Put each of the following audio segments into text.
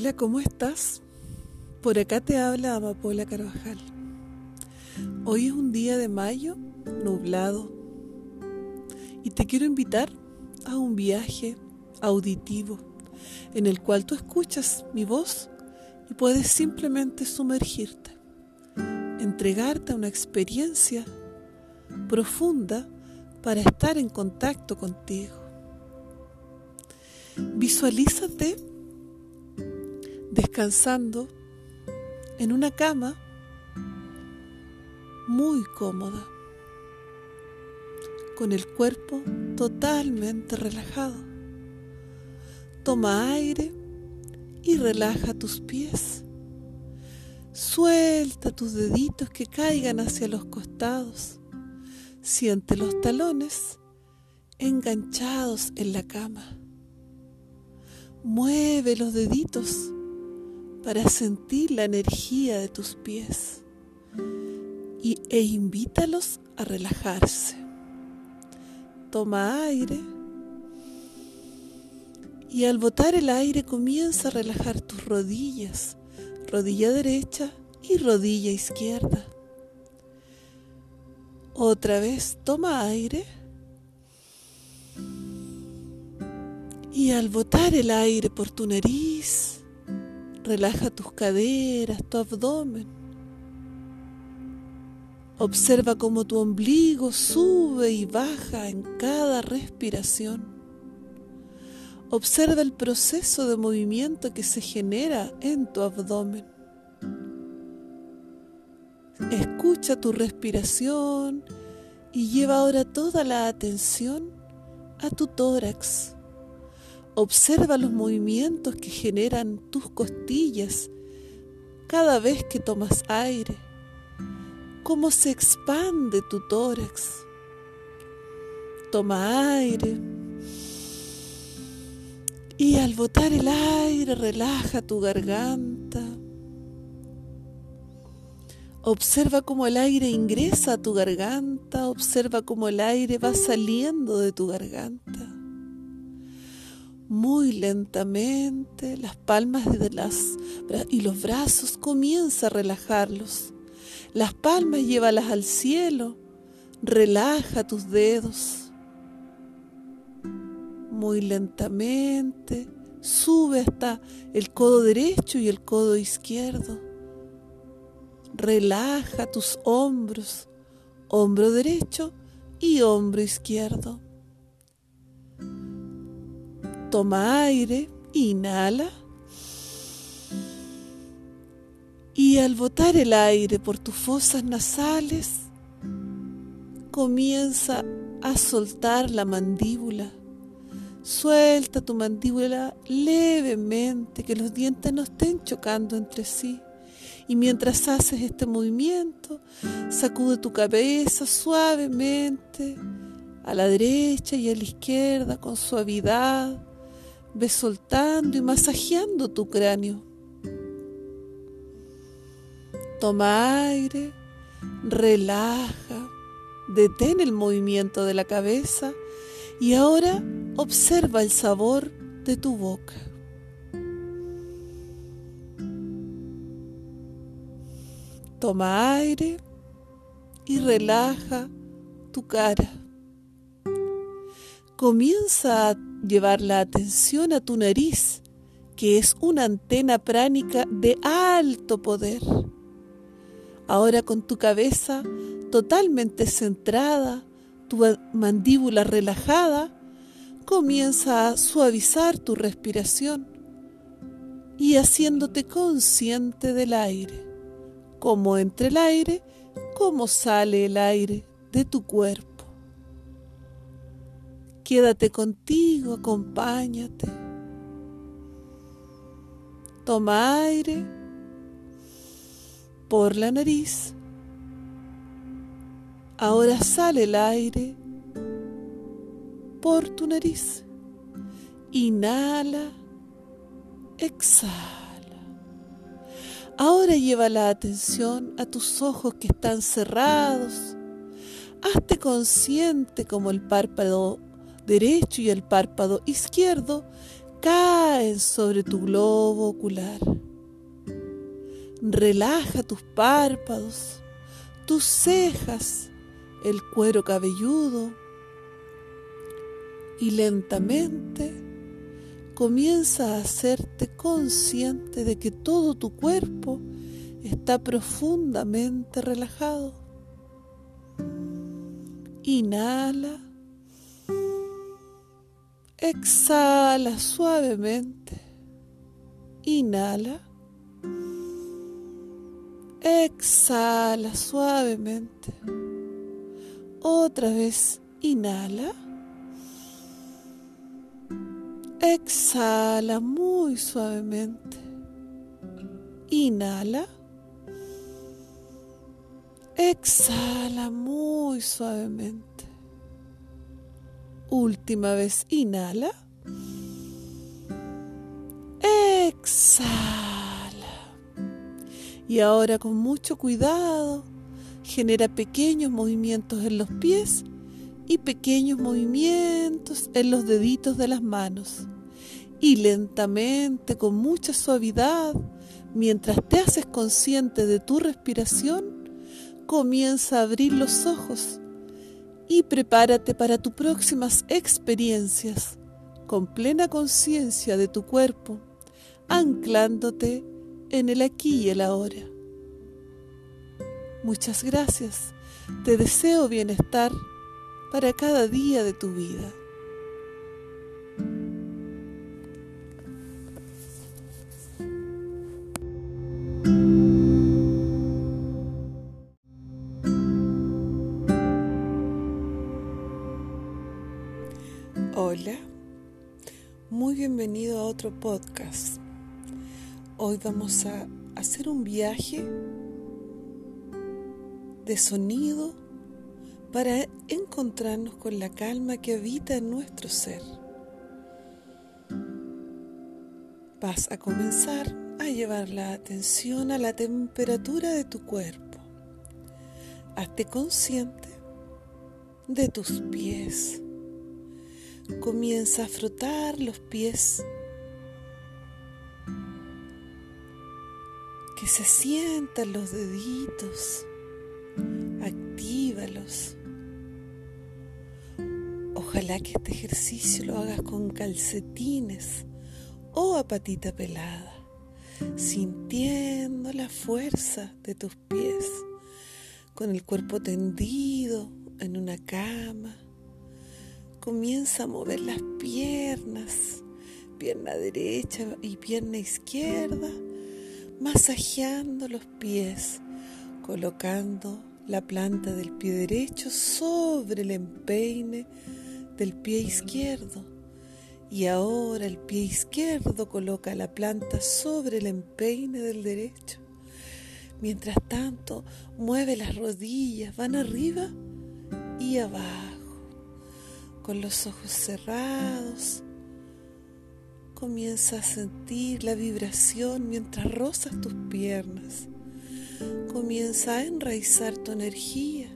Hola, ¿cómo estás? Por acá te habla Amapola Carvajal. Hoy es un día de mayo nublado y te quiero invitar a un viaje auditivo en el cual tú escuchas mi voz y puedes simplemente sumergirte, entregarte a una experiencia profunda para estar en contacto contigo. Visualízate descansando en una cama muy cómoda, con el cuerpo totalmente relajado. Toma aire y relaja tus pies. Suelta tus deditos que caigan hacia los costados. Siente los talones enganchados en la cama. Mueve los deditos para sentir la energía de tus pies y, e invítalos a relajarse. Toma aire y al botar el aire comienza a relajar tus rodillas, rodilla derecha y rodilla izquierda. Otra vez toma aire y al botar el aire por tu nariz, Relaja tus caderas, tu abdomen. Observa cómo tu ombligo sube y baja en cada respiración. Observa el proceso de movimiento que se genera en tu abdomen. Escucha tu respiración y lleva ahora toda la atención a tu tórax Observa los movimientos que generan tus costillas cada vez que tomas aire, cómo se expande tu tórax. Toma aire y al botar el aire relaja tu garganta. Observa cómo el aire ingresa a tu garganta, observa cómo el aire va saliendo de tu garganta muy lentamente las palmas de las y los brazos comienza a relajarlos. Las palmas llévalas al cielo. Relaja tus dedos. Muy lentamente sube hasta el codo derecho y el codo izquierdo. Relaja tus hombros, hombro derecho y hombro izquierdo. Toma aire, inhala. Y al botar el aire por tus fosas nasales, comienza a soltar la mandíbula. Suelta tu mandíbula levemente, que los dientes no estén chocando entre sí. Y mientras haces este movimiento, sacude tu cabeza suavemente a la derecha y a la izquierda con suavidad Ve soltando y masajeando tu cráneo. Toma aire, relaja, detén el movimiento de la cabeza y ahora observa el sabor de tu boca. Toma aire y relaja tu cara. Comienza a llevar la atención a tu nariz, que es una antena pránica de alto poder. Ahora con tu cabeza totalmente centrada, tu mandíbula relajada, comienza a suavizar tu respiración y haciéndote consciente del aire, cómo entra el aire, cómo sale el aire de tu cuerpo. Quédate contigo, acompáñate. Toma aire por la nariz. Ahora sale el aire por tu nariz. Inhala, exhala. Ahora lleva la atención a tus ojos que están cerrados. Hazte consciente como el párpado derecho y el párpado izquierdo caen sobre tu globo ocular. Relaja tus párpados, tus cejas, el cuero cabelludo y lentamente comienza a hacerte consciente de que todo tu cuerpo está profundamente relajado. Inhala. Exhala suavemente. Inhala. Exhala suavemente. Otra vez, inhala. Exhala muy suavemente. Inhala. Exhala muy suavemente. Última vez, inhala. Exhala. Y ahora con mucho cuidado genera pequeños movimientos en los pies y pequeños movimientos en los deditos de las manos. Y lentamente, con mucha suavidad, mientras te haces consciente de tu respiración, comienza a abrir los ojos y prepárate para tus próximas experiencias con plena conciencia de tu cuerpo, anclándote en el aquí y el ahora. Muchas gracias. Te deseo bienestar para cada día de tu vida. Hola, muy bienvenido a otro podcast. Hoy vamos a hacer un viaje de sonido para encontrarnos con la calma que habita en nuestro ser. Vas a comenzar a llevar la atención a la temperatura de tu cuerpo. Hazte consciente de tus pies. Comienza a frotar los pies que se sientan los deditos, actívalos. Ojalá que este ejercicio lo hagas con calcetines o a patita pelada, sintiendo la fuerza de tus pies, con el cuerpo tendido en una cama. Comienza a mover las piernas, pierna derecha y pierna izquierda masajeando los pies, colocando la planta del pie derecho sobre el empeine del pie izquierdo. Y ahora el pie izquierdo coloca la planta sobre el empeine del derecho. Mientras tanto, mueve las rodillas, van arriba y abajo, con los ojos cerrados Comienza a sentir la vibración mientras rozas tus piernas. Comienza a enraizar tu energía.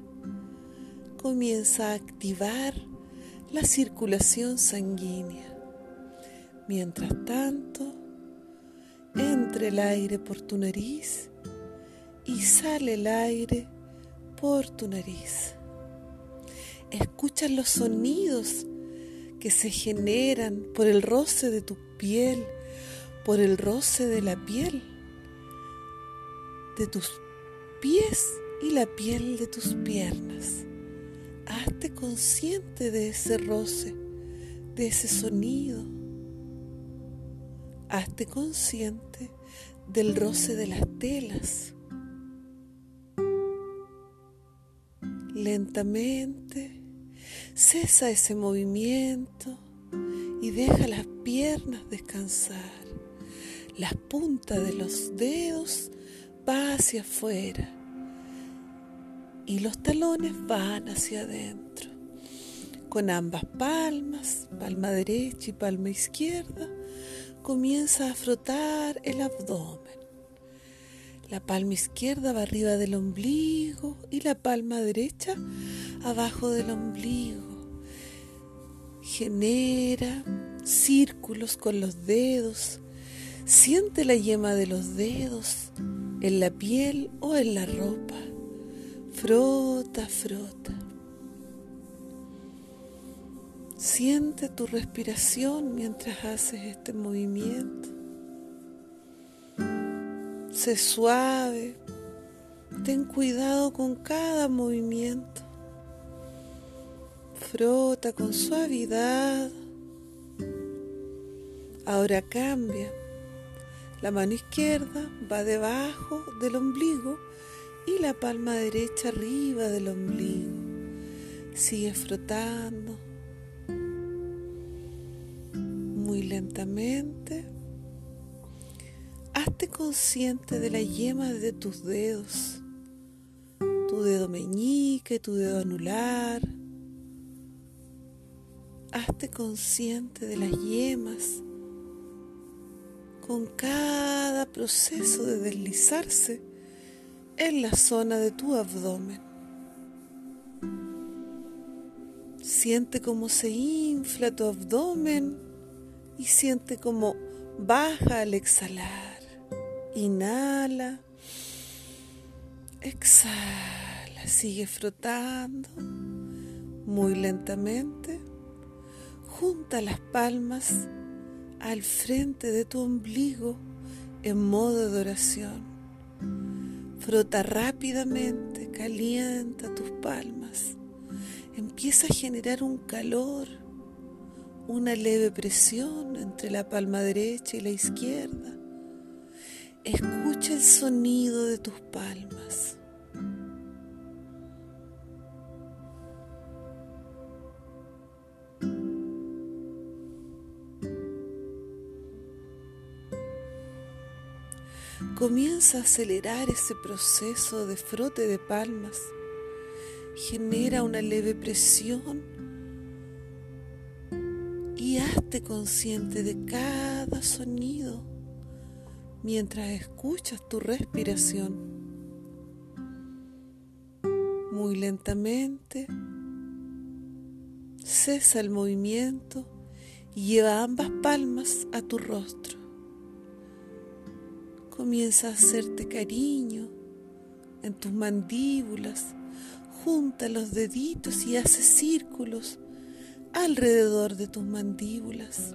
Comienza a activar la circulación sanguínea. Mientras tanto, entra el aire por tu nariz y sale el aire por tu nariz. Escucha los sonidos que se generan por el roce de tu piel, por el roce de la piel, de tus pies y la piel de tus piernas. Hazte consciente de ese roce, de ese sonido. Hazte consciente del roce de las telas. Lentamente Cesa ese movimiento y deja las piernas descansar. La punta de los dedos va hacia afuera y los talones van hacia adentro. Con ambas palmas, palma derecha y palma izquierda, comienza a frotar el abdomen. La palma izquierda va arriba del ombligo y la palma derecha abajo del ombligo. Genera círculos con los dedos. Siente la yema de los dedos en la piel o en la ropa. Frota, frota. Siente tu respiración mientras haces este movimiento. Sé suave. Ten cuidado con cada movimiento. Frota con suavidad. Ahora cambia. La mano izquierda va debajo del ombligo y la palma derecha arriba del ombligo. Sigue frotando muy lentamente. Hazte consciente de la yema de tus dedos, tu dedo meñique, tu dedo anular. Hazte consciente de las yemas con cada proceso de deslizarse en la zona de tu abdomen. Siente cómo se infla tu abdomen y siente cómo baja al exhalar. Inhala, exhala, sigue frotando muy lentamente. Junta las palmas al frente de tu ombligo en modo de oración. Frota rápidamente, calienta tus palmas. Empieza a generar un calor una leve presión entre la palma derecha y la izquierda. Escucha el sonido de tus palmas. Comienza a acelerar ese proceso de frote de palmas. Genera una leve presión y hazte consciente de cada sonido mientras escuchas tu respiración. Muy lentamente cesa el movimiento y lleva ambas palmas a tu rostro. Comienza a hacerte cariño en tus mandíbulas, junta los deditos y hace círculos alrededor de tus mandíbulas.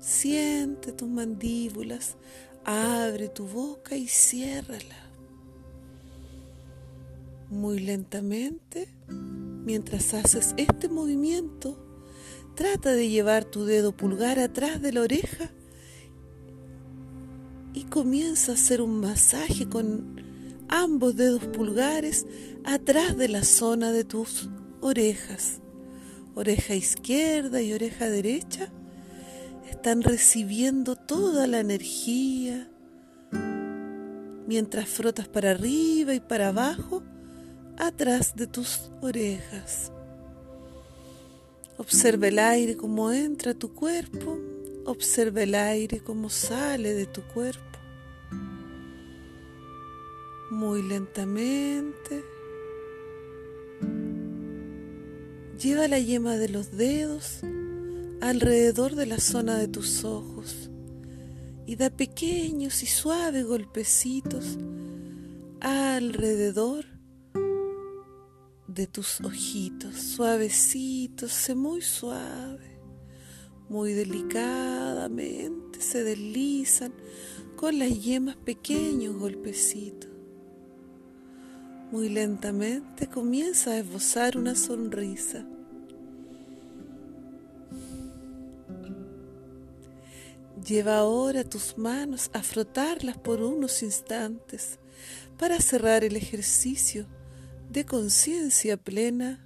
Siente tus mandíbulas, abre tu boca y ciérrala. Muy lentamente, mientras haces este movimiento, trata de llevar tu dedo pulgar atrás de la oreja comienza a hacer un masaje con ambos dedos pulgares atrás de la zona de tus orejas oreja izquierda y oreja derecha, están recibiendo toda la energía mientras frotas para arriba y para abajo atrás de tus orejas. Observa el aire como entra a tu cuerpo, observa el aire como sale de tu cuerpo. Muy lentamente Lleva la yema de los dedos alrededor de la zona de tus ojos y da pequeños y suaves golpecitos alrededor de tus ojitos, suavecitos, muy suave, muy delicadamente se deslizan con las yemas pequeños golpecitos. Muy lentamente comienza a esbozar una sonrisa. Lleva ahora tus manos a frotarlas por unos instantes para cerrar el ejercicio de conciencia plena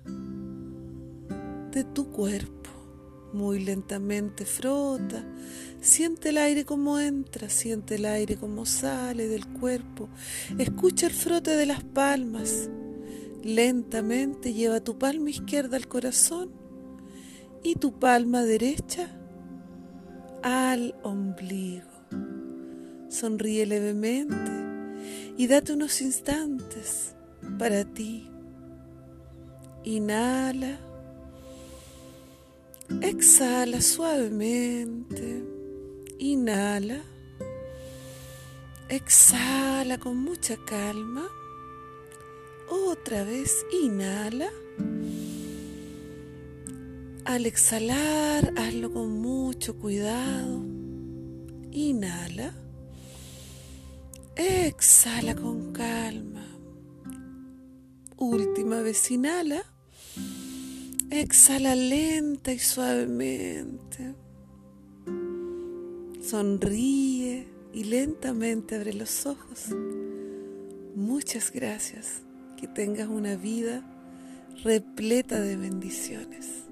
de tu cuerpo. Muy lentamente frota, siente el aire como entra, siente el aire como sale del cuerpo, escucha el frote de las palmas. Lentamente lleva tu palma izquierda al corazón y tu palma derecha al ombligo. Sonríe levemente y date unos instantes para ti. Inhala Exhala suavemente. Inhala. Exhala con mucha calma. Otra vez inhala. Al exhalar, hazlo con mucho cuidado. Inhala. Exhala con calma. Última vez inhala. Exhala lenta y suavemente. Sonríe y lentamente abre los ojos. Muchas gracias. Que tengas una vida repleta de bendiciones.